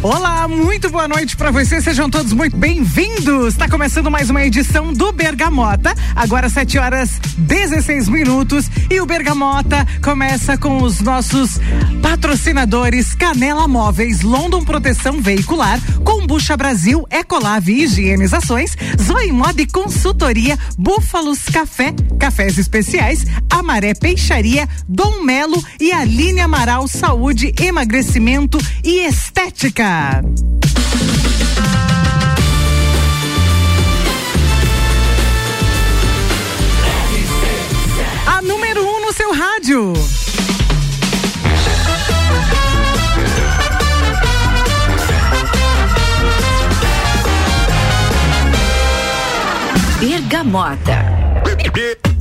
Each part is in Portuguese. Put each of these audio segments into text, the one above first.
Olá, muito boa noite para vocês. Sejam todos muito bem-vindos. Está começando mais uma edição do Bergamota. Agora 7 horas 16 minutos e o Bergamota começa com os nossos patrocinadores Canela Móveis, London Proteção Veicular, Combucha Brasil, Ecolave Higienizações, Zoe Mob Consultoria, Búfalos Café, Cafés Especiais, Amaré Peixaria, Dom Melo e Aline Amaral Saúde, Emagrecimento e Estética. A número 1 um no seu rádio. Bergamota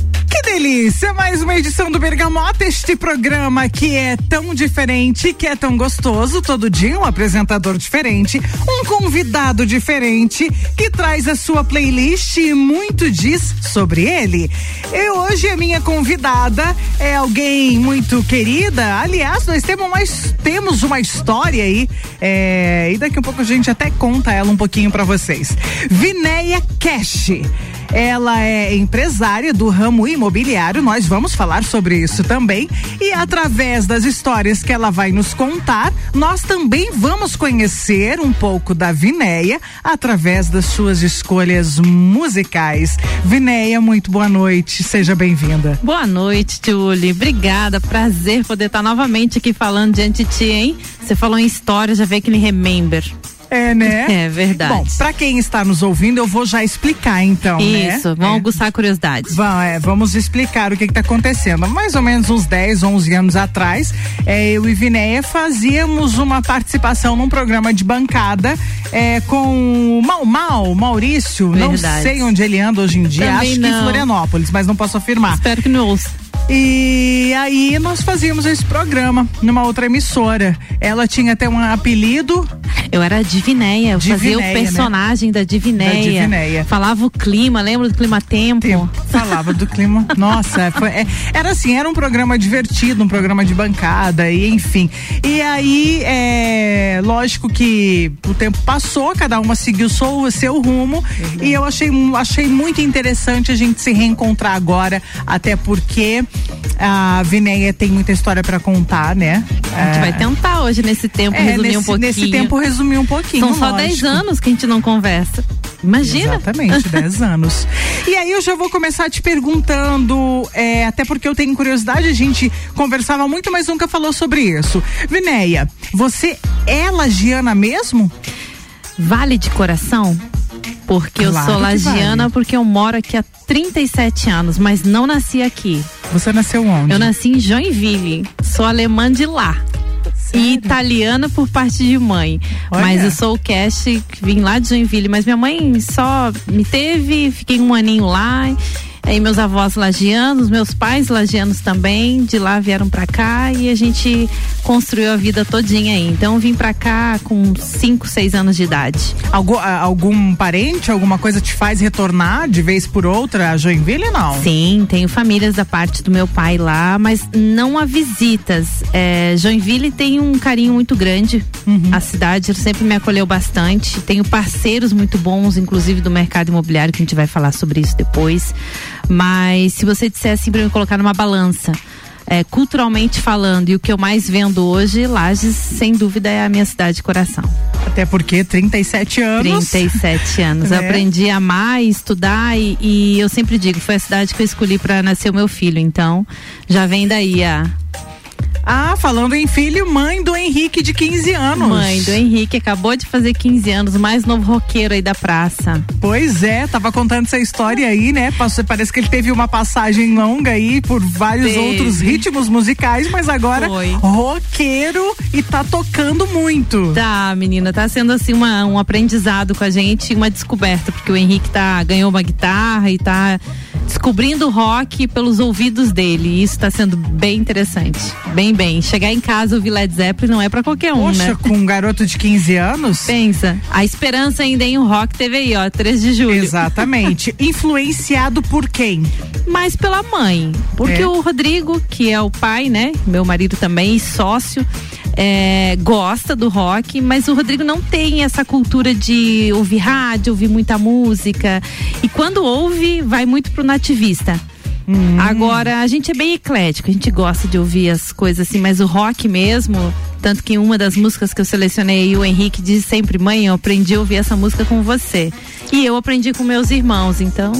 delícia! Mais uma edição do Bergamota, este programa que é tão diferente, que é tão gostoso. Todo dia um apresentador diferente, um convidado diferente, que traz a sua playlist e muito diz sobre ele. E hoje a minha convidada é alguém muito querida. Aliás, nós temos uma, temos uma história aí, é, e daqui a pouco a gente até conta ela um pouquinho para vocês. Vinéia Cash. Ela é empresária do ramo imobiliário, nós vamos falar sobre isso também. E através das histórias que ela vai nos contar, nós também vamos conhecer um pouco da Vinéia através das suas escolhas musicais. Vinéia, muito boa noite, seja bem-vinda. Boa noite, Julie. Obrigada, prazer poder estar novamente aqui falando diante de ti, hein? Você falou em história, já veio aquele remember. É, né? É verdade. Bom, pra quem está nos ouvindo, eu vou já explicar então, né? Isso, né? vamos é. aguçar a curiosidade. Vamos, é, vamos explicar o que está acontecendo. Mais ou menos uns 10, 11 anos atrás, é, eu e Vinéia fazíamos uma participação num programa de bancada é, com o Mal Mal, Maurício, verdade. não sei onde ele anda hoje em dia, Também acho não. que em Florianópolis, mas não posso afirmar. Espero que não ouça. E aí nós fazíamos esse programa numa outra emissora. Ela tinha até um apelido. Eu era a Divinéia, eu Divinéia, fazia o né? personagem né? da, Divinéia. da Divinéia. Falava o clima, lembra do clima tempo? tempo. Falava do clima. Nossa, foi, é, era assim, era um programa divertido, um programa de bancada, e enfim. E aí, é, lógico que o tempo passou, cada uma seguiu o seu rumo, uhum. e eu achei, achei muito interessante a gente se reencontrar agora, até porque a Vinéia tem muita história para contar, né? A gente é... vai tentar hoje nesse tempo é, resumir nesse, um pouquinho. Nesse tempo resumir um pouquinho. São só 10 anos que a gente não conversa. Imagina. Exatamente, 10 anos. E aí eu já vou começar te perguntando, é, até porque eu tenho curiosidade, a gente conversava muito, mas nunca falou sobre isso. Vinéia, você é lagiana mesmo? Vale de coração? Porque claro eu sou lagiana vale. porque eu moro aqui há 37 anos, mas não nasci aqui. Você nasceu onde? Eu nasci em Joinville. Sou alemã de lá. Sério? E italiana por parte de mãe. Olha. Mas eu sou o cast, vim lá de Joinville. Mas minha mãe só me teve, fiquei um aninho lá Aí meus avós lagianos, meus pais lagianos também, de lá vieram para cá e a gente construiu a vida todinha aí. Então vim para cá com 5, 6 anos de idade. Algum, algum parente, alguma coisa te faz retornar de vez por outra a Joinville, não? Sim, tenho famílias da parte do meu pai lá, mas não há visitas. É, Joinville tem um carinho muito grande. Uhum. A cidade sempre me acolheu bastante. Tenho parceiros muito bons, inclusive do mercado imobiliário, que a gente vai falar sobre isso depois. Mas se você disser assim para me colocar numa balança, é, culturalmente falando, e o que eu mais vendo hoje, Lages, sem dúvida, é a minha cidade de coração. Até porque 37 anos. 37 anos. Né? Eu aprendi a amar e estudar e, e eu sempre digo, foi a cidade que eu escolhi para nascer o meu filho. Então, já vem daí a ah, falando em filho, mãe do Henrique de 15 anos. Mãe do Henrique, acabou de fazer 15 anos, o mais novo roqueiro aí da praça. Pois é, tava contando essa história aí, né? Parece que ele teve uma passagem longa aí por vários teve. outros ritmos musicais, mas agora Foi. roqueiro e tá tocando muito. Tá, menina, tá sendo assim uma, um aprendizado com a gente, uma descoberta, porque o Henrique tá ganhou uma guitarra e tá descobrindo o rock pelos ouvidos dele. E isso tá sendo bem interessante. Bem bem. Chegar em casa ouvir Led Zeppelin não é para qualquer um, Poxa, né? com um garoto de 15 anos? Pensa. A esperança ainda em um rock teve aí, ó, 3 de julho. Exatamente. Influenciado por quem? Mais pela mãe. Porque é. o Rodrigo, que é o pai, né? Meu marido também, sócio, é, gosta do rock, mas o Rodrigo não tem essa cultura de ouvir rádio, ouvir muita música. E quando ouve, vai muito pro nativista. Hum. Agora, a gente é bem eclético, a gente gosta de ouvir as coisas assim, mas o rock mesmo, tanto que uma das músicas que eu selecionei, o Henrique diz sempre, mãe, eu aprendi a ouvir essa música com você. E eu aprendi com meus irmãos, então.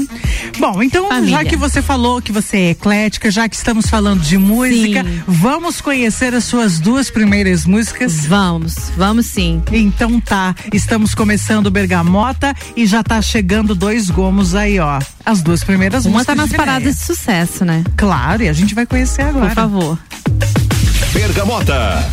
Bom, então, Família. já que você falou que você é eclética, já que estamos falando de música, sim. vamos conhecer as suas duas primeiras músicas? Vamos, vamos sim. Então tá, estamos começando Bergamota e já tá chegando dois gomos aí, ó. As duas primeiras Uma músicas. Uma tá nas paradas de sucesso, né? Claro, e a gente vai conhecer agora. Por favor. Bergamota.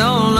So long?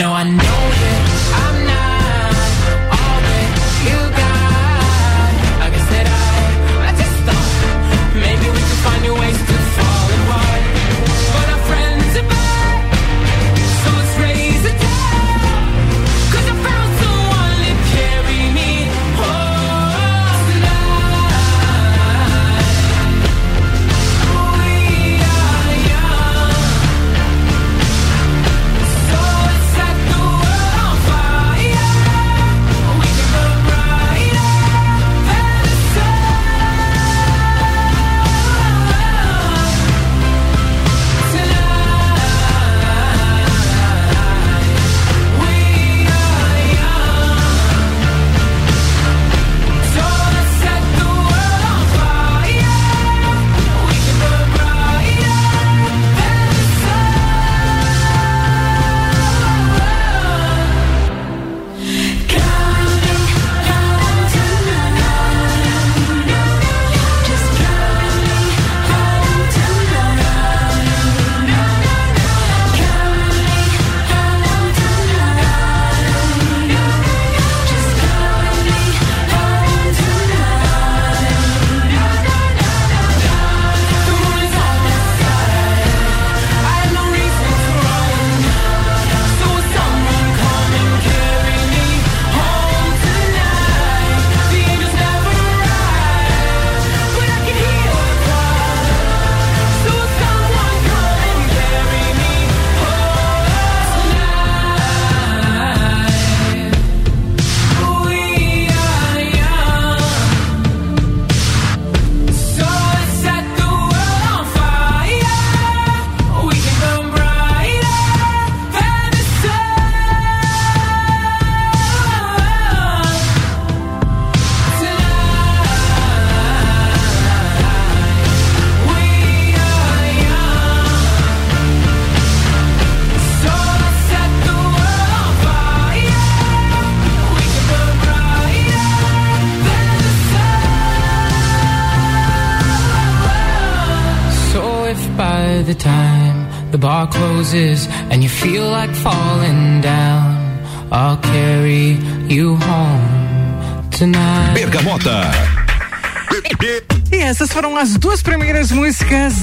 No, I know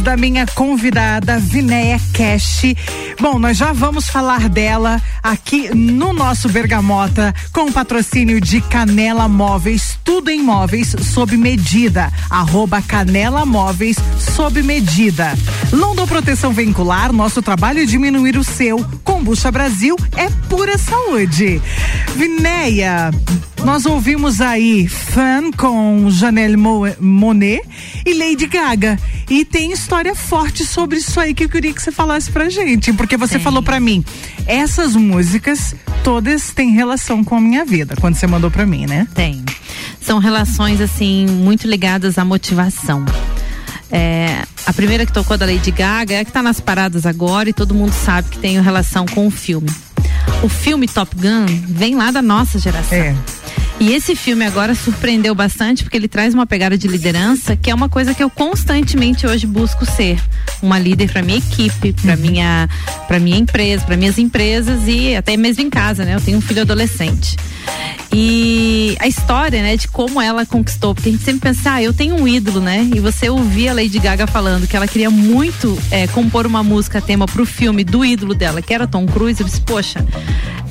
da minha convidada, Vinéia Cash. Bom, nós já vamos falar dela aqui no nosso Bergamota com o patrocínio de Canela Móveis, tudo em móveis sob medida. Arroba Canela Móveis sob medida. London Proteção Veicular, nosso trabalho é diminuir o seu. Combucha Brasil é pura saúde. Vinéia, nós ouvimos aí Fan com Janelle Mo Monet e Lady Gaga. E tem história forte sobre isso aí que eu queria que você falasse pra gente. Porque você Tem. falou pra mim, essas músicas todas têm relação com a minha vida, quando você mandou pra mim, né? Tem. São relações, assim, muito ligadas à motivação. É, a primeira que tocou da Lady Gaga é a que tá nas paradas agora e todo mundo sabe que tem relação com o filme. O filme Top Gun vem lá da nossa geração. É. E esse filme agora surpreendeu bastante porque ele traz uma pegada de liderança que é uma coisa que eu constantemente hoje busco ser uma líder para minha equipe, para minha para minha empresa, para minhas empresas e até mesmo em casa, né? Eu tenho um filho adolescente. E a história, né, de como ela conquistou, porque a gente sempre pensa, ah, eu tenho um ídolo, né? E você ouvia a Lady Gaga falando que ela queria muito é, compor uma música tema pro filme do ídolo dela, que era Tom Cruise, eu disse, poxa,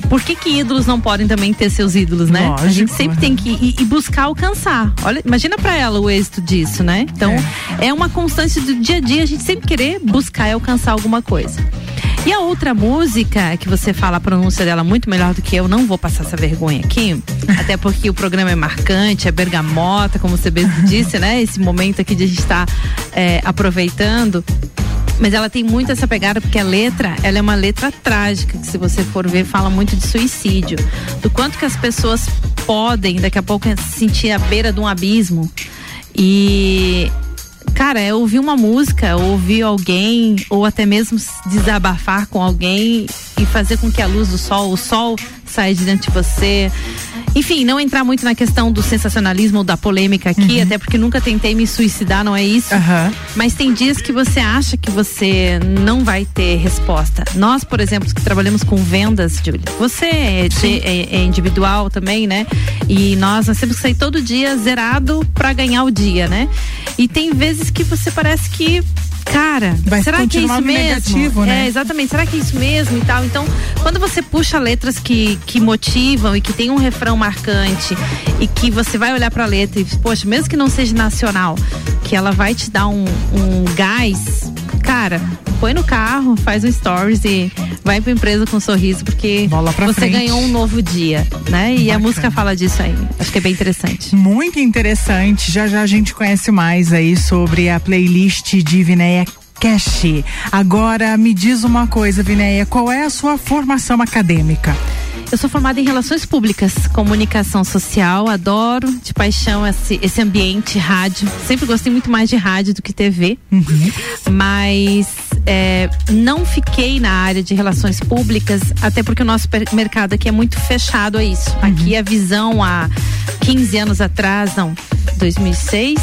por que, que ídolos não podem também ter seus ídolos, né? a gente Lógico, sempre é. tem que ir, ir buscar alcançar. Olha, imagina pra ela o êxito disso, né? Então, é. uma constância do dia a dia a gente sempre querer buscar e alcançar alguma coisa. E a outra música que você fala a pronúncia dela muito melhor do que eu, não vou passar essa vergonha aqui, até porque o programa é marcante, é bergamota, como você mesmo disse, né? Esse momento aqui de a gente estar é, aproveitando. Mas ela tem muito essa pegada porque a letra, ela é uma letra trágica, que se você for ver, fala muito de suicídio. Do quanto que as pessoas podem, daqui a pouco, se sentir à beira de um abismo. E cara, é ouvir uma música, ouvir alguém, ou até mesmo desabafar com alguém e fazer com que a luz do sol, o sol saia de de você. Enfim, não entrar muito na questão do sensacionalismo ou da polêmica aqui, até porque nunca tentei me suicidar, não é isso. Aham. Mas tem dias que você acha que você não vai ter resposta. Nós, por exemplo, que trabalhamos com vendas, Júlia, você é, é- é individual também, né? E nós, nós temos que sair todo dia zerado pra ganhar o dia, né? E tem vezes que você parece que. Cara, Vai será que é isso mesmo? negativo, né? É, exatamente. Será que é isso mesmo e tal? Então, quando você puxa letras que, que motivam e que tem um refrão marcante e que você vai olhar pra letra e, poxa, mesmo que não seja nacional, que ela vai te dar um, um gás, cara, põe no carro, faz um stories e vai pra empresa com um sorriso, porque você frente. ganhou um novo dia, né? E a Bacana. música fala disso aí. Acho que é bem interessante. Muito interessante. Já já a gente conhece mais aí sobre a playlist de Vinéia Cash. Agora me diz uma coisa, Vinéia, qual é a sua formação acadêmica? Eu sou formada em Relações Públicas, Comunicação Social, adoro de paixão esse, esse ambiente, rádio. Sempre gostei muito mais de rádio do que TV. Mas é, não fiquei na área de relações públicas, até porque o nosso mercado aqui é muito fechado a isso. Aqui a visão há 15 anos atrás, não, 2006,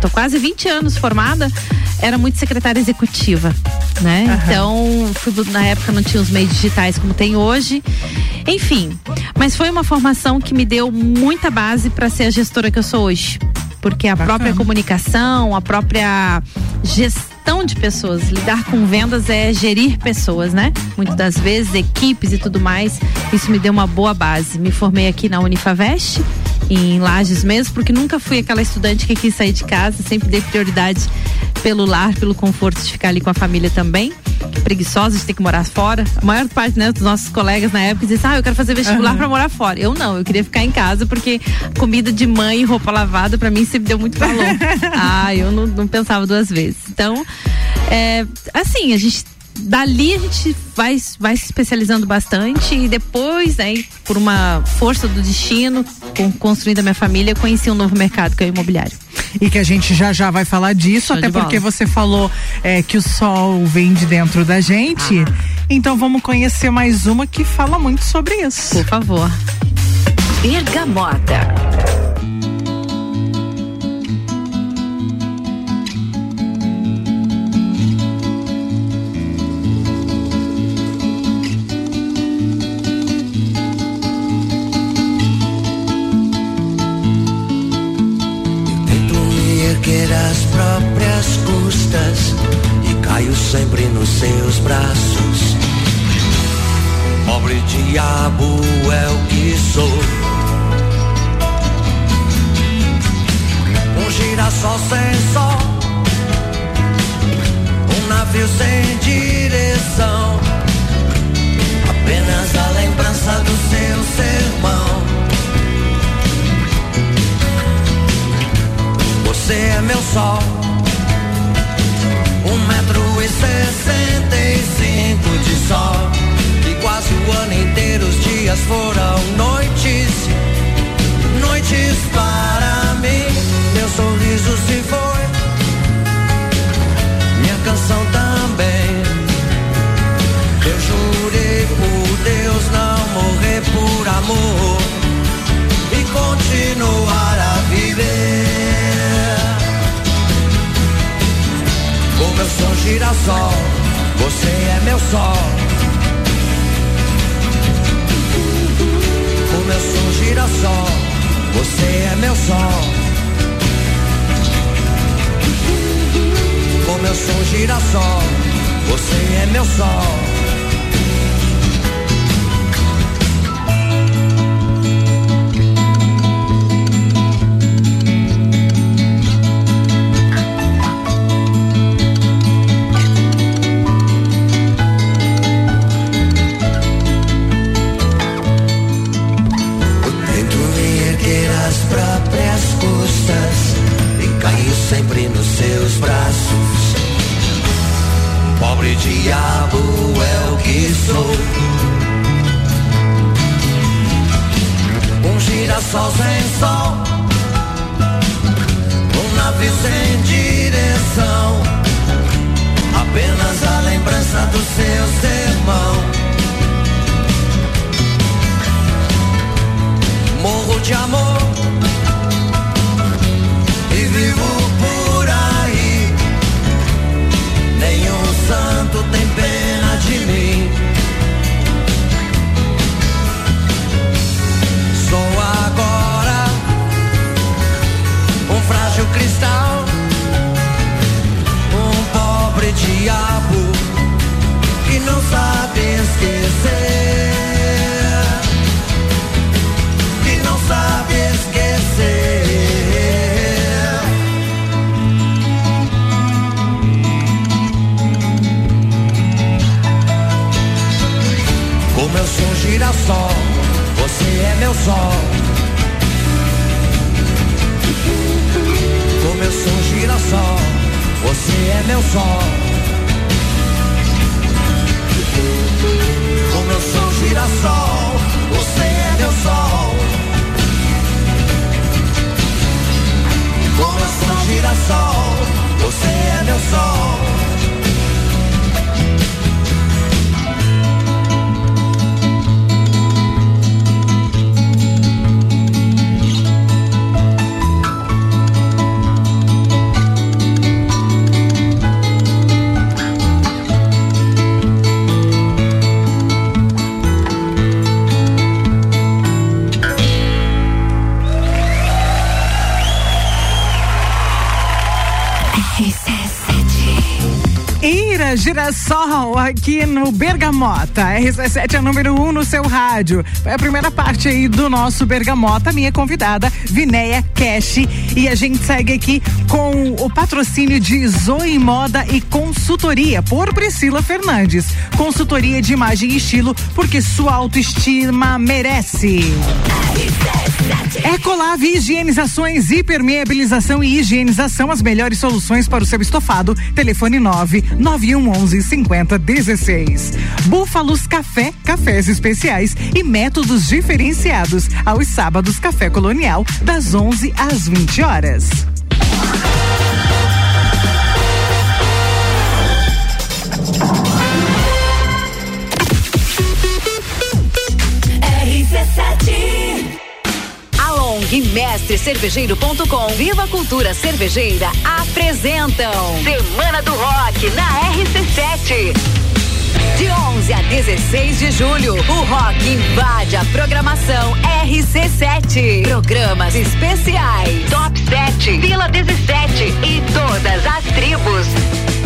tô quase 20 anos formada, era muito secretária executiva, né? Então, fui, na época não tinha os meios digitais como tem hoje. Enfim, mas foi uma formação que me deu muita base para ser a gestora que eu sou hoje. Porque a própria comunicação, a própria gestão de pessoas, lidar com vendas é gerir pessoas, né? Muitas das vezes, equipes e tudo mais. Isso me deu uma boa base. Me formei aqui na Unifavest, em Lages mesmo, porque nunca fui aquela estudante que quis sair de casa, sempre dei prioridade pelo lar, pelo conforto de ficar ali com a família também. Preguiçosa de ter que morar fora. A maior parte né, dos nossos colegas na época dizem: Ah, eu quero fazer vestibular pra morar fora. Eu não, eu queria ficar em casa porque comida de mãe e roupa lavada pra mim sempre deu muito valor. ah, eu não, não pensava duas vezes. Então, é, assim, a gente dali a gente vai, vai se especializando bastante e depois, né, por uma força do destino, com, construindo a minha família, eu conheci um novo mercado que é o imobiliário. E que a gente já já vai falar disso, Show até porque você falou é, que o sol vem de dentro da gente. Ah. Então vamos conhecer mais uma que fala muito sobre isso. Por favor. Bergamota. O Girassol aqui no Bergamota. RC7 é número 1 um no seu rádio. Foi a primeira parte aí do nosso Bergamota. Minha convidada, Vinéia Cash. E a gente segue aqui com o patrocínio de Zoe Moda e Consultoria por Priscila Fernandes. Consultoria de imagem e estilo, porque sua autoestima merece. Ecolave Higienizações, hipermeabilização e higienização, as melhores soluções para o seu estofado. Telefone 9 9111 5016. Búfalos Café, cafés especiais e métodos diferenciados. Aos sábados, Café Colonial, das 11 às 20 horas. E Mestre Cervejeiro.com Viva Cultura Cervejeira apresentam Semana do Rock na RC7. De 11 a 16 de julho, o rock invade a programação RC7. Programas especiais, Top 7, Vila 17 e todas as tribos.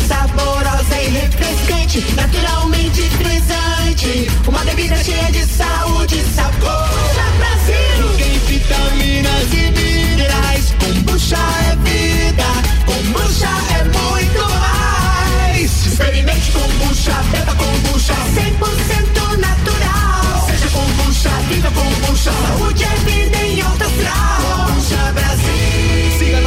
saborosa e refrescante, naturalmente frisante. Uma bebida cheia de saúde e sabor. Brasil! Tem vitaminas e minerais. Kombucha é vida, kombucha é muito mais. Experimente kombucha, beba kombucha. 100% natural. Seja kombucha, viva kombucha. Saúde é vida em alta astral.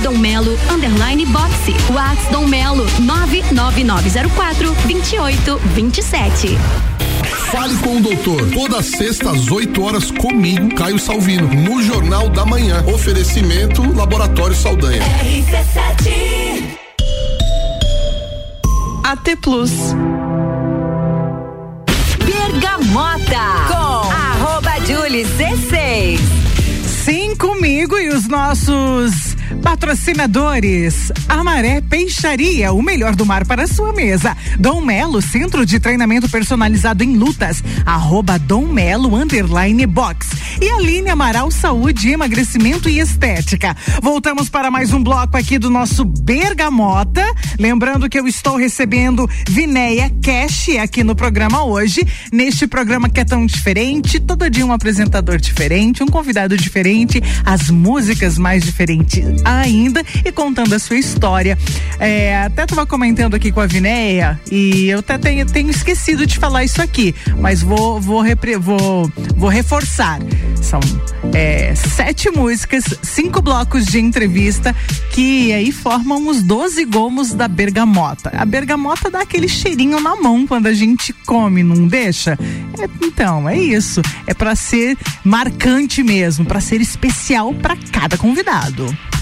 Dom Melo, underline boxe. Whats Dom Melo, 99904 2827. Fale com o doutor. Toda sexta às 8 horas comigo, Caio Salvino, no Jornal da Manhã. Oferecimento Laboratório Saldanha. RC7 AT Plus. Bergamota com arroba Julie C6. Sim, comigo e os nossos patrocinadores. Amaré Peixaria, o melhor do mar para sua mesa. Dom Melo, centro de treinamento personalizado em lutas. Arroba Dom Melo, underline box. E Aline Amaral, saúde, emagrecimento e estética. Voltamos para mais um bloco aqui do nosso Bergamota. Lembrando que eu estou recebendo Vinéia Cash aqui no programa hoje. Neste programa que é tão diferente, todo dia um apresentador diferente, um convidado diferente, as músicas mais diferentes ainda e contando a sua história. É, até tava comentando aqui com a Vinéia e eu até tenho, tenho esquecido de falar isso aqui, mas vou vou, repre, vou, vou reforçar. São é, sete músicas, cinco blocos de entrevista que aí formam os 12 gomos da bergamota. A bergamota dá aquele cheirinho na mão quando a gente come, não deixa? É, então, é isso. É para ser marcante mesmo, para ser especial para cada convidado.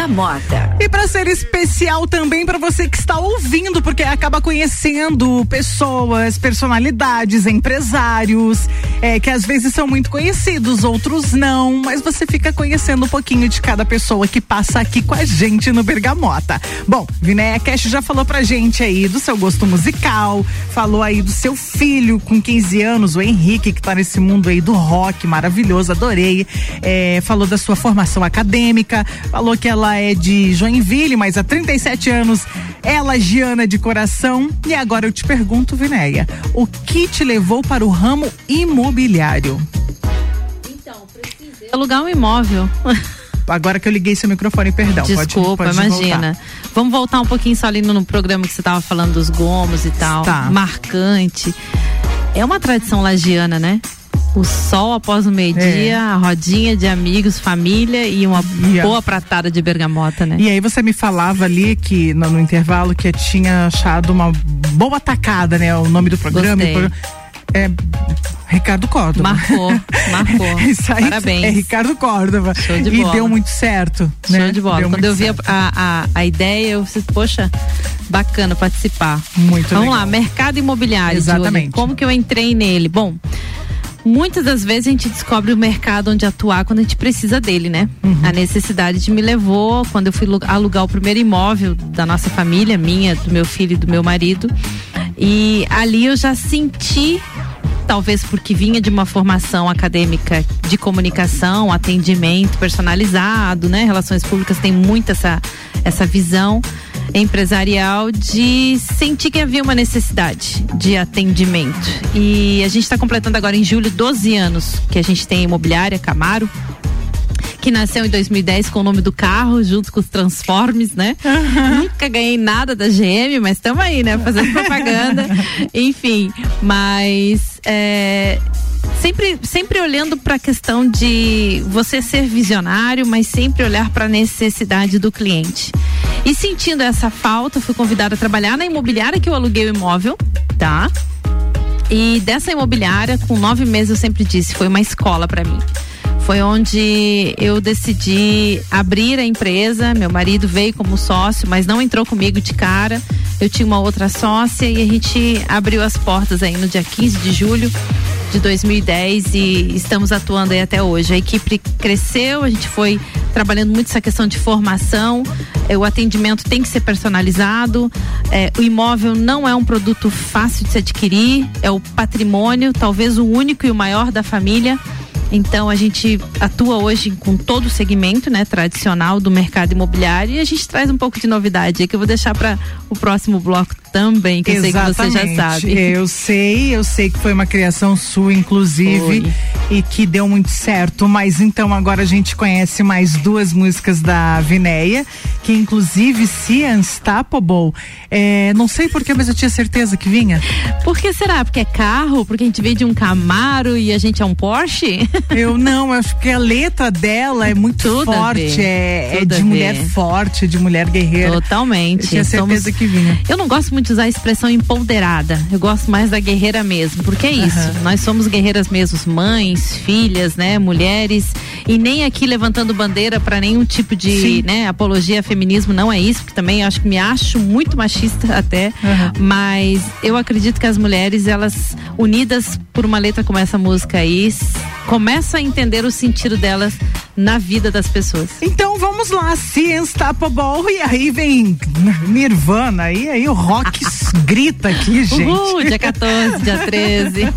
Bergamota. E para ser especial também para você que está ouvindo, porque acaba conhecendo pessoas, personalidades, empresários, é, que às vezes são muito conhecidos, outros não, mas você fica conhecendo um pouquinho de cada pessoa que passa aqui com a gente no Bergamota. Bom, Vinéia Cash já falou pra gente aí do seu gosto musical, falou aí do seu filho com 15 anos, o Henrique, que tá nesse mundo aí do rock maravilhoso, adorei. É, falou da sua formação acadêmica, falou que ela é de Joinville, mas há 37 anos ela é Giana de coração. E agora eu te pergunto, Vinéia, o que te levou para o ramo imobiliário? Alugar um imóvel. Agora que eu liguei seu microfone, perdão. pode- Desculpa, pode imagina. voltar. Vamos voltar um pouquinho só ali no, no programa que você estava falando dos gomos e tal. Tá. Marcante. É uma tradição lagiana, né? O sol após o meio-dia, É. a rodinha de amigos, família e uma E a- boa pratada de bergamota, né? E aí você me falava ali que no, no intervalo que tinha achado uma boa tacada, né? O nome do programa. E É Ricardo Córdova. Marcou, marcou. Isso aí Parabéns. É Ricardo Córdova. Show de e bola. deu muito certo. Show né? de bola. Deu Quando eu vi a, a, a- ideia, eu disse, poxa, bacana participar. Muito Vamos legal. lá, mercado imobiliário. Exatamente. Júlia. Como que eu entrei nele? Bom, muitas das vezes a gente descobre o mercado onde atuar quando a gente precisa dele, né? A necessidade de me levou quando eu fui lu- alugar o primeiro imóvel da nossa família, minha, do meu filho e do meu marido. E ali eu já senti talvez porque vinha de uma formação acadêmica de comunicação, atendimento personalizado, né? Relações públicas tem muito essa, essa visão empresarial de sentir que havia uma necessidade de atendimento. E a gente está completando agora em julho 12 anos que a gente tem a imobiliária Camaro que nasceu em 2010 com o nome do carro, junto com os Transformes, né? Nunca ganhei nada da GM, mas estamos aí, né? Fazendo propaganda. Enfim, mas é, sempre, sempre olhando para a questão de você ser visionário, mas sempre olhar para a necessidade do cliente. E sentindo essa falta, fui convidada a trabalhar na imobiliária que eu aluguei o imóvel, tá? E dessa imobiliária, com nove meses, eu sempre disse, foi uma escola para mim. Foi onde eu decidi abrir a empresa. Meu marido veio como sócio, mas não entrou comigo de cara. Eu tinha uma outra sócia e a gente abriu as portas aí no dia 15 de julho de 2010 e estamos atuando aí até hoje. A equipe cresceu, a gente foi trabalhando muito essa questão de formação. eh, o atendimento tem que ser personalizado. eh, o imóvel não é um produto fácil de se adquirir, é o patrimônio, talvez o único e o maior da família. Então a gente atua hoje com todo o segmento, né, tradicional do mercado imobiliário e a gente traz um pouco de novidade que eu vou deixar para o próximo bloco também, que eu sei que você já sabe. Eu sei, eu sei que foi uma criação sua, inclusive, Foi. e que deu muito certo. Mas então agora a gente conhece mais duas músicas da Vinéia, que inclusive se Unstoppable. É, não sei porquê, mas eu tinha certeza que vinha. Por que será? Porque é carro? Porque a gente veio de um Camaro e a gente é um Porsche? Eu não, acho que a letra dela é muito Tudo forte, é, é de mulher forte, de mulher guerreira. Totalmente. Eu tinha certeza Somos- que vinha. Eu não gosto muito de usar a expressão empoderada. Eu gosto mais da guerreira mesmo. Porque é isso. Aham. Nós somos guerreiras mesmo, mães, filhas, né, mulheres. E nem aqui levantando bandeira para nenhum tipo de, Sim. né, apologia a feminismo. Não é isso, porque também acho que me acho muito machista até. Aham. Mas eu acredito que as mulheres, elas unidas por uma letra como essa música aí, começam a entender o sentido delas na vida das pessoas. Então vamos lá, se Unstoppable, e aí vem Nirvana, aí, aí o rock grita aqui, gente. Uhul, dia 14, dia 13.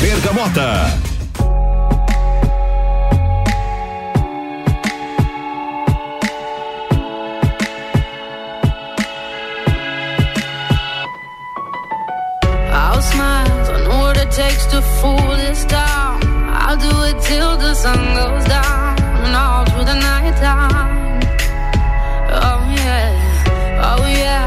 Bergamota. Takes to fool this town. I'll do it till the sun goes down and all through the night time. Oh yeah, oh yeah,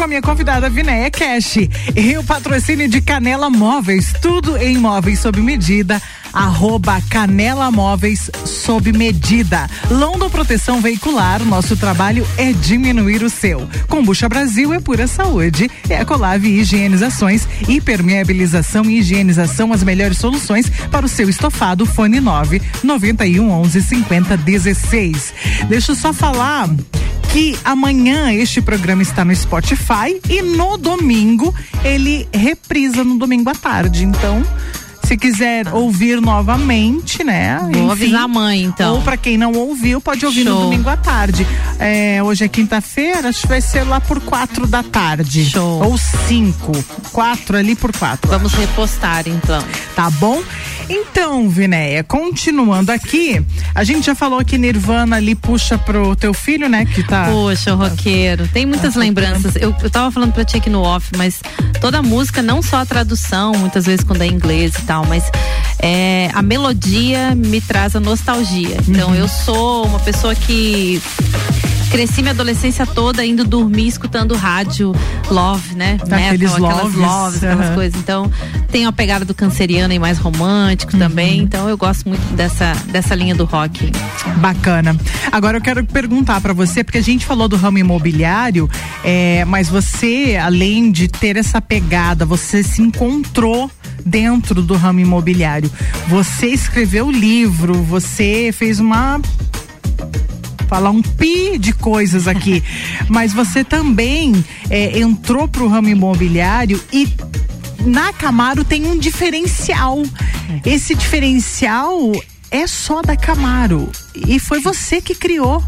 Com a minha convidada Vinéia Cash. E o patrocínio de Canela Móveis, tudo em móveis sob medida. Arroba Canela Móveis sob medida. London Proteção Veicular, nosso trabalho é diminuir o seu. Combucha Brasil é pura saúde. Ecolave Higienizações, hipermeabilização e higienização, as melhores soluções para o seu estofado. Fone 9 91 11 50 16. Deixa eu só falar que amanhã este programa está no Spotify e no domingo ele reprisa no domingo à tarde. Então, se quiser ouvir novamente, né? Vou avisar a mãe, então. Ou para quem não ouviu, pode ouvir no Show. domingo à tarde. É, hoje é quinta-feira, acho que vai ser lá por quatro da tarde. Show. Ou cinco. Quatro ali por quatro. Vamos repostar, então. Tá bom? Então, Vinéia, continuando aqui, a gente já falou que Nirvana ali puxa pro teu filho, né? Que tá. Poxa, o roqueiro. Tem muitas lembranças. Eu, eu tava falando pra ti aqui no off, mas toda música, não só a tradução, muitas vezes quando é inglês e tal, mas é, a melodia me traz a nostalgia. Então eu sou uma pessoa que cresci minha adolescência toda indo dormir escutando rádio love, né? Aqueles Metal, aquelas loves, loves, aquelas coisas. Então, tem a pegada do canceriano e mais romântico também. Então, eu gosto muito dessa, dessa linha do rock. Bacana. Agora eu quero perguntar pra você, porque a gente falou do ramo imobiliário, é, mas você, além de ter essa pegada, você se encontrou dentro do ramo imobiliário. Você escreveu livro, você fez uma falar um pi de coisas aqui, mas você também é, entrou pro ramo imobiliário e na Camaro tem um diferencial. Esse diferencial é só da Camaro e foi você que criou.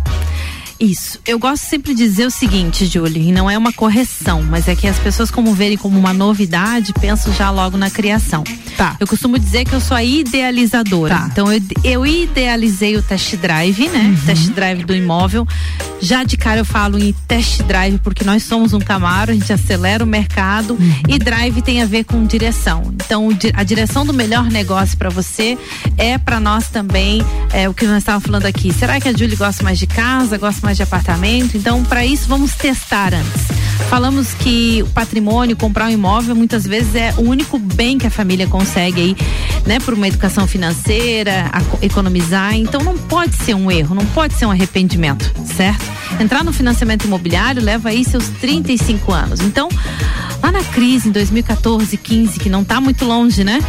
Isso. Eu gosto sempre de dizer o seguinte, Julie, e não é uma correção, mas é que as pessoas, como verem como uma novidade, pensam já logo na criação. Tá. Eu costumo dizer que eu sou a idealizadora. Tá. Então, eu, eu idealizei o test drive, né? Uhum. Test drive do imóvel. Já de cara eu falo em test drive, porque nós somos um Camaro, a gente acelera o mercado Uhum. e drive tem a ver com direção. Então, a direção do melhor negócio para você é para nós também é, o que nós estávamos falando aqui. Será que a Julie gosta mais de casa, gosta mais de apartamento? Então, para isso, vamos testar antes. Falamos que o patrimônio, comprar um imóvel, muitas vezes é o único bem que a família consegue aí, né, por uma educação financeira, a- economizar. Então, não pode ser um erro, não pode ser um arrependimento, certo? Entrar no financiamento imobiliário leva aí seus 35 anos. Então, lá na crise em 2014, 15, que não está muito longe, né?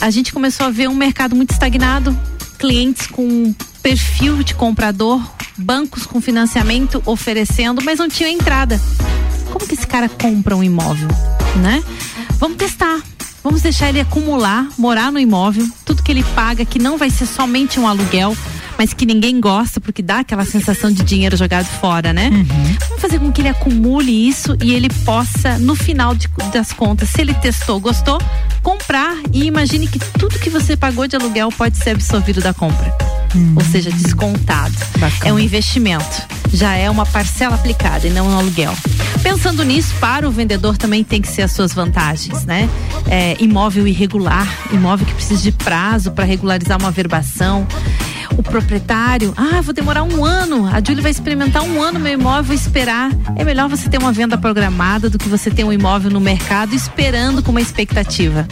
A gente começou a ver um mercado muito estagnado, clientes com perfil de comprador, bancos com financiamento oferecendo, mas não tinha entrada. Como que esse cara compra um imóvel, né? Vamos testar. Vamos deixar ele acumular, morar no imóvel, tudo que ele paga, que não vai ser somente um aluguel, mas que ninguém gosta, porque dá aquela sensação de dinheiro jogado fora, né? Vamos fazer com que ele acumule isso e ele possa, no final de- das contas, se ele testou, gostou, comprar e imagine que tudo que você pagou de aluguel pode ser absorvido da compra. Ou seja, descontado. É um investimento. Já é uma parcela aplicada e não um aluguel. Pensando nisso, para o vendedor também tem que ser as suas vantagens, né? É, imóvel irregular, imóvel que precisa de prazo para regularizar uma verbação. O proprietário, ah, vou demorar um ano. A Júlia vai experimentar um ano meu imóvel, esperar. É melhor você ter uma venda programada do que você ter um imóvel no mercado esperando com uma expectativa.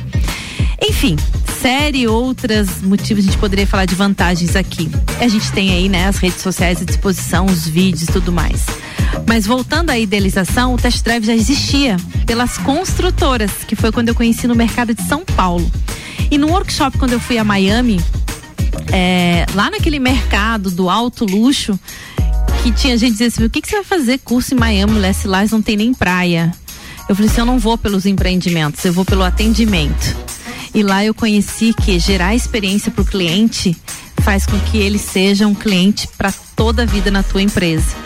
Enfim, série outras motivos a gente poderia falar de vantagens aqui. A gente tem aí, né, as redes sociais à disposição, os vídeos e tudo mais. Mas voltando à idealização, o test drive já existia pelas construtoras, que foi quando eu conheci no mercado de São Paulo. E no workshop, quando eu fui a Miami, é, lá naquele mercado do alto luxo, que tinha gente dizendo assim: o que, que você vai fazer curso em Miami, mulher, se lá não tem nem praia? Eu falei assim: eu não vou pelos empreendimentos, eu vou pelo atendimento. E lá eu conheci que gerar experiência para o cliente faz com que ele seja um cliente para toda a vida na tua empresa.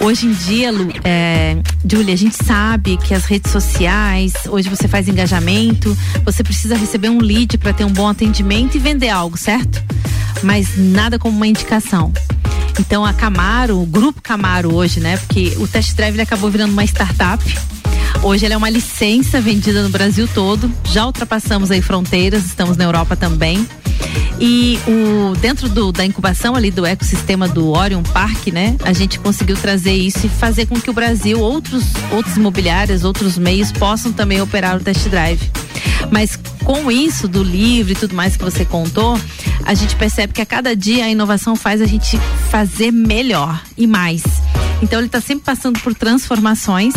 Hoje em dia, Lu, é, Julia, a gente sabe que as redes sociais, hoje você faz engajamento, você precisa receber um lead para ter um bom atendimento e vender algo, certo? Mas nada como uma indicação. Então a Camaro, o grupo Camaro hoje, né? Porque o test drive acabou virando uma startup. Hoje ele é uma licença vendida no Brasil todo. Já ultrapassamos aí fronteiras, estamos na Europa também. E o, dentro do, da incubação ali do ecossistema do Orion Park, né? A gente conseguiu trazer isso e fazer com que o Brasil, outros, outros imobiliários, outros meios possam também operar o test drive. Mas com isso do livro e tudo mais que você contou, a gente percebe que a cada dia a inovação faz a gente fazer melhor e mais. Então ele está sempre passando por transformações.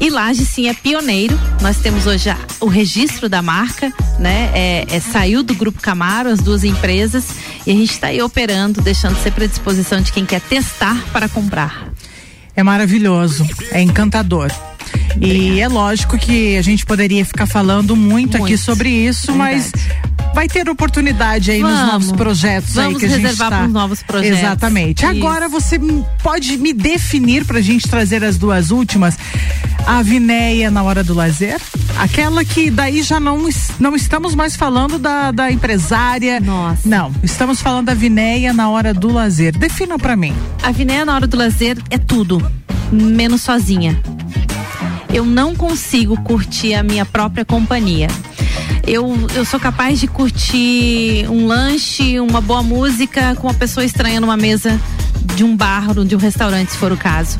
E Laje sim é pioneiro. Nós temos hoje a- o registro da marca, né? É, é- saiu do grupo Camaro, as duas empresas, e a gente está aí operando, deixando sempre à disposição de quem quer testar para comprar. É maravilhoso, é encantador. E é lógico que a gente poderia ficar falando muito, aqui Muito. sobre isso, mas vai ter oportunidade aí nos Vamos. novos projetos aí Vamos que a gente reservar tá... pros novos projetos. Exatamente. Isso. Agora você pode me definir pra gente trazer as duas últimas. A Vinéia na hora do lazer, aquela que daí já não, não estamos mais falando da, da empresária. Nossa. Não, estamos falando da Vinéia na hora do lazer. Defina pra mim. A Vinéia na hora do lazer é tudo, menos sozinha. Eu não consigo curtir a minha própria companhia. Eu, eu sou capaz de curtir um lanche, uma boa música com uma pessoa estranha numa mesa de um bar ou de um restaurante, se for o caso.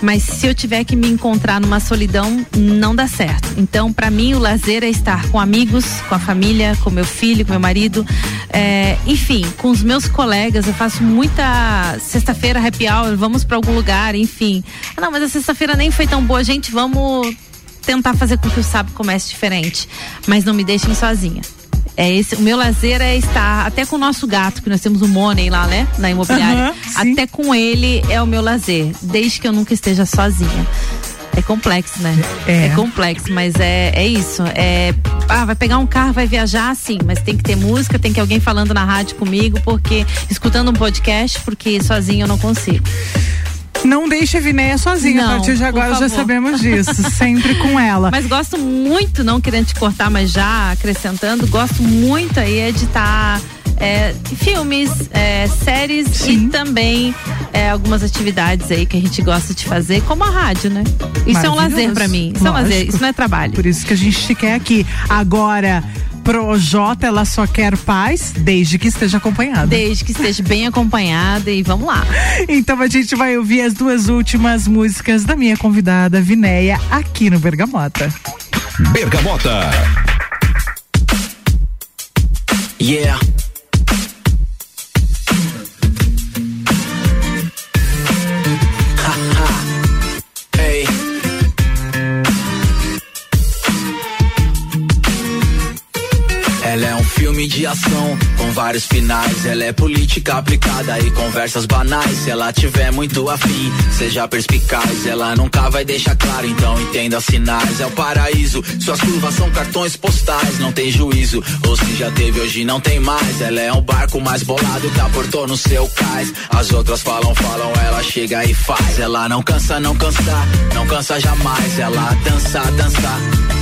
Mas se eu tiver que me encontrar numa solidão, não dá certo. Então, para mim, o lazer é estar com amigos, com a família, com meu filho, com meu marido, é, enfim, com os meus colegas. Eu faço muita sexta-feira happy hour, vamos para algum lugar, enfim. Ah, Não, mas a sexta-feira nem foi tão boa, gente. Vamos tentar fazer com que o sábado comece diferente. Mas não me deixem sozinha. É esse, o meu lazer é estar até com o nosso gato, que nós temos um Money lá, né? Na imobiliária. Sim. até com ele é o meu lazer, desde que eu nunca esteja sozinha. É complexo, né? É. complexo, mas é, é isso. É, ah, vai pegar um carro, vai viajar, sim, mas tem que ter música, tem que alguém falando na rádio comigo, porque escutando um podcast, porque sozinho eu não consigo. Não deixe a Vinéia sozinha. Não, a partir de agora já sabemos disso. sempre com ela. Mas gosto muito, não querendo te cortar, mas já acrescentando, gosto muito aí é de estar é, filmes, é, séries e também é, algumas atividades aí que a gente gosta de fazer, como a rádio, né? Isso é um lazer pra mim. Isso é um lazer, Lógico. isso não é trabalho. Por isso que a gente te quer aqui. Agora, Projota, ela só quer paz desde que esteja acompanhada. Desde que esteja bem acompanhada e vamos lá. Então a gente vai ouvir as duas últimas músicas da minha convidada Vinéia aqui no Bergamota. Bergamota. Yeah. Com vários finais. Ela é política aplicada e conversas banais. Se ela tiver muito afim, seja perspicaz. Ela nunca vai deixar claro, então entenda sinais. É o paraíso, suas curvas são cartões postais. Não tem juízo, ou se já teve, hoje não tem mais. Ela é um barco mais bolado que aportou no seu cais. As outras falam, falam, ela chega e faz. Ela não cansa, não cansa, não cansa jamais. Ela dança, dança,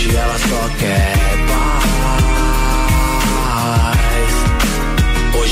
Hoje ela só quer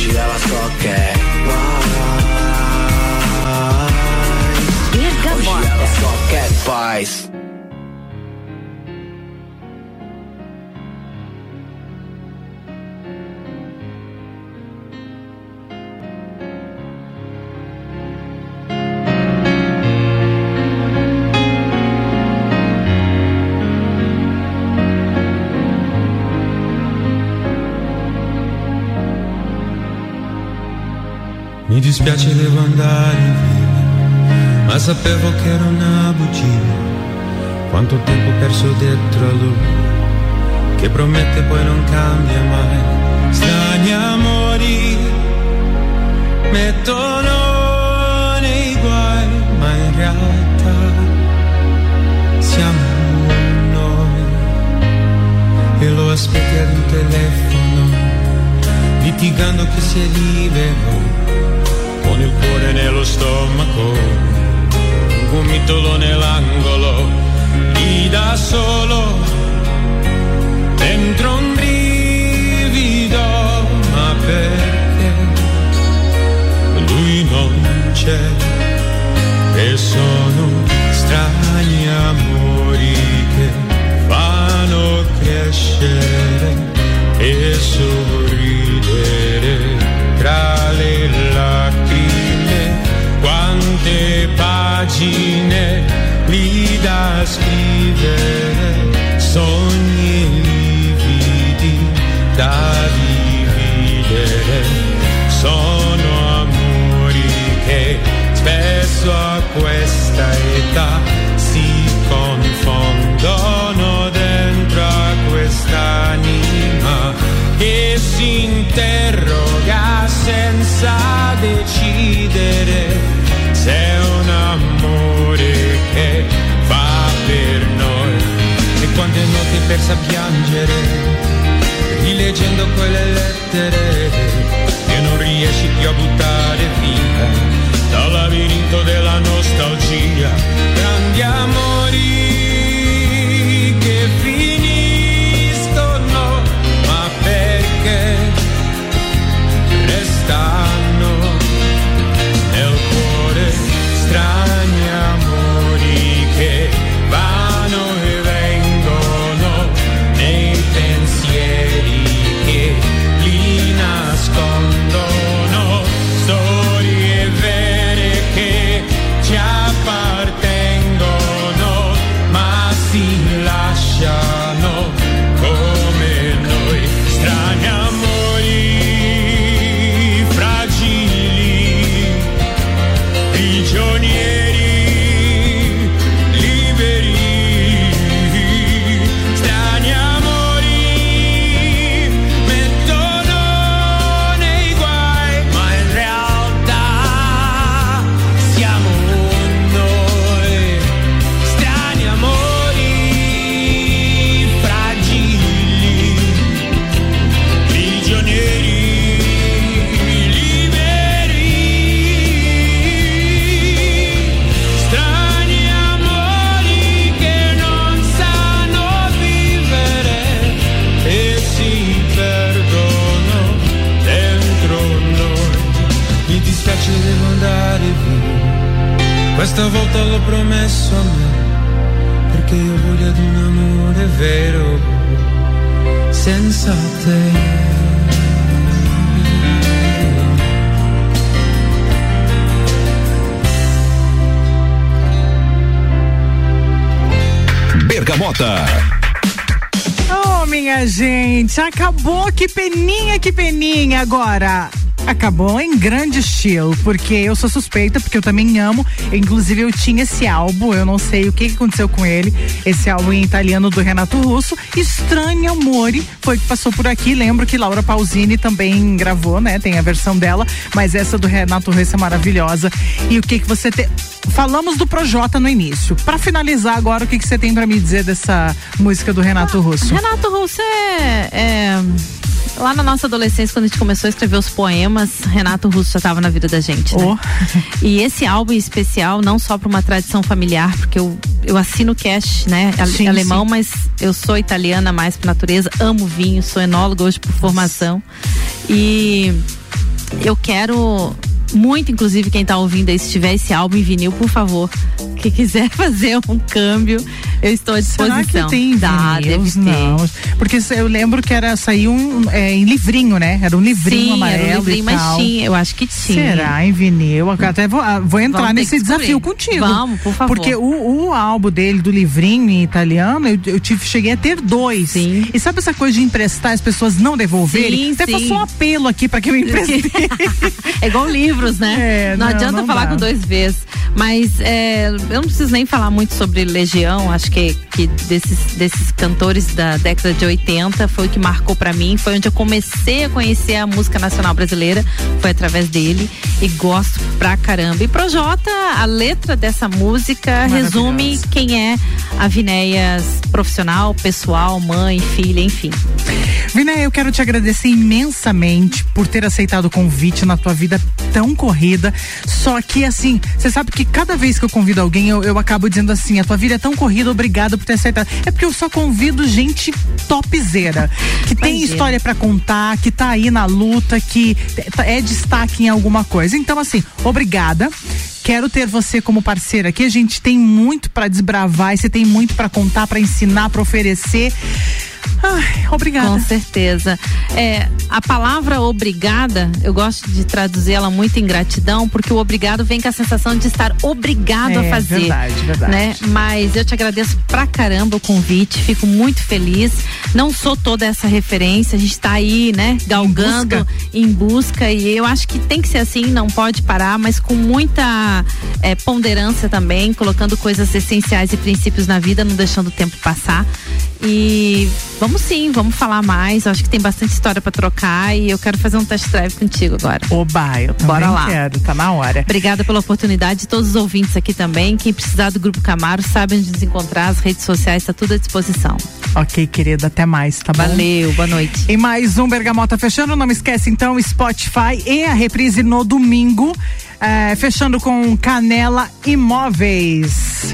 Hoje ela só quer paz. Hoje ela só quer paz. Mi dispiace devo andare via, ma sapevo che era una bugia. Quanto tempo perso dietro a lui, che promette poi non cambia mai. Strani amori mettono nei guai, ma in realtà siamo noi. E lo aspetti ad un telefono, litigando che si è libero stomaco, un gomitolo nell'angolo, lì da solo, dentro un brivido, ma perché lui non c'è? E sono strani amori che fanno crescere e sorridere pagine lì da scrivere persa a piangere rileggendo quelle lettere che non riesci più a buttare via dal labirinto della nostalgia. Grandi acabou em grande estilo, porque eu sou suspeita, porque eu também amo. Inclusive, eu tinha esse álbum, eu não sei o que, que aconteceu com ele. Esse álbum em italiano do Renato Russo. Estranho Amore foi que passou por aqui. Lembro que Laura Pausini também gravou, né? Tem a versão dela, mas essa do Renato Russo é maravilhosa. E o que que você tem. Falamos do Projota no início. Pra finalizar agora, o que que você tem pra me dizer dessa música do Renato Russo? Renato Russo é, é- Lá na nossa adolescência, quando a gente começou a escrever os poemas, Renato Russo já estava na vida da gente. Né? E esse álbum em especial, não só para uma tradição familiar, porque eu, eu assino cast, né? Sim, alemão, sim. mas eu sou italiana mais por natureza, amo vinho, sou enóloga hoje por formação. E eu quero muito, inclusive, quem tá ouvindo aí, se tiver esse álbum em vinil, por favor, que quiser fazer um câmbio, eu estou à disposição. Será que tem Dá, deve ter. Não, porque eu lembro que era saiu um, é, em livrinho, né? Era um livrinho Sim, amarelo era um livrinho, mas tinha, eu acho que tinha. Será em vinil? Eu Até vou, ah, vou entrar Vamos nesse desafio contigo. Vamos, por favor. Porque o, o álbum dele do livrinho em italiano, eu, eu tive, cheguei a ter dois. E sabe essa coisa de emprestar as pessoas não devolverem? Sim, Até sim. faço um apelo aqui para que eu empreste. é igual livros, né? É, não, não, adianta não falar dá. com dois vezes. Mas é, eu não preciso nem falar muito sobre Legião. Acho que, que desses, desses cantores da década de 80 foi o que marcou pra mim. Foi onde eu comecei a conhecer a música nacional brasileira. Foi através dele. E gosto pra caramba. E Projota, a letra dessa música resume quem é a Vinéias profissional, pessoal, mãe, filha, enfim. Vina, eu quero te agradecer imensamente por ter aceitado o convite na tua vida tão corrida. Só que, assim, você sabe que cada vez que eu convido alguém, eu, eu acabo dizendo assim: a tua vida é tão corrida, obrigado por ter aceitado. É porque eu só convido gente topzera, que tem Imagina. história pra contar, que tá aí na luta, que é destaque em alguma coisa. Então, assim, obrigada. Quero ter você como parceira aqui. A gente tem muito pra desbravar, e você tem muito pra contar, pra ensinar, pra oferecer. Ai, obrigada. Com certeza. É, a palavra obrigada, eu gosto de traduzir ela muito em gratidão, porque o obrigado vem com a sensação de estar obrigado É, a fazer. verdade, verdade. Né? Mas eu te agradeço pra caramba o convite, fico muito feliz. Não sou toda essa referência, a gente tá aí, né, galgando em busca, e eu acho que tem que ser assim, não pode parar, mas com muita é, ponderância também, colocando coisas essenciais e princípios na vida, não deixando o tempo passar. E vamos sim, vamos falar mais. Eu acho que tem bastante história pra trocar e eu quero fazer um test drive contigo agora. Oba, eu Bora lá. quero, tá na hora. Obrigada pela oportunidade, todos os ouvintes aqui também. Quem precisar do Grupo Camaro sabe onde nos encontrar, as redes sociais, tá tudo à disposição. Ok, querida, até mais, tá bom? Valeu, boa noite. E mais um Bergamota fechando, não esquece então Spotify e a reprise no domingo, eh, fechando com Canela Imóveis.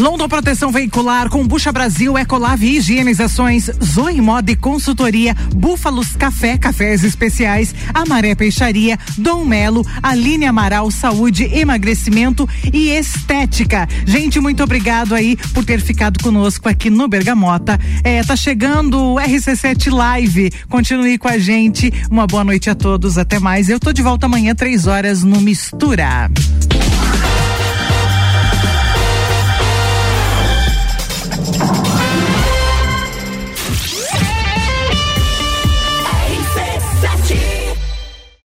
London Proteção Veicular, Combucha Brasil, Ecolave Higienizações, Zoe Moda e Consultoria, Búfalos Café, Cafés Especiais, Amaré Peixaria, Dom Melo, Aline Amaral, Saúde, Emagrecimento e Estética. Gente, muito obrigado aí por ter ficado conosco aqui no Bergamota. É, tá chegando o RC7 Live. Continue com a gente. Uma boa noite a todos. Até mais. Eu tô de volta amanhã, três horas no Mistura.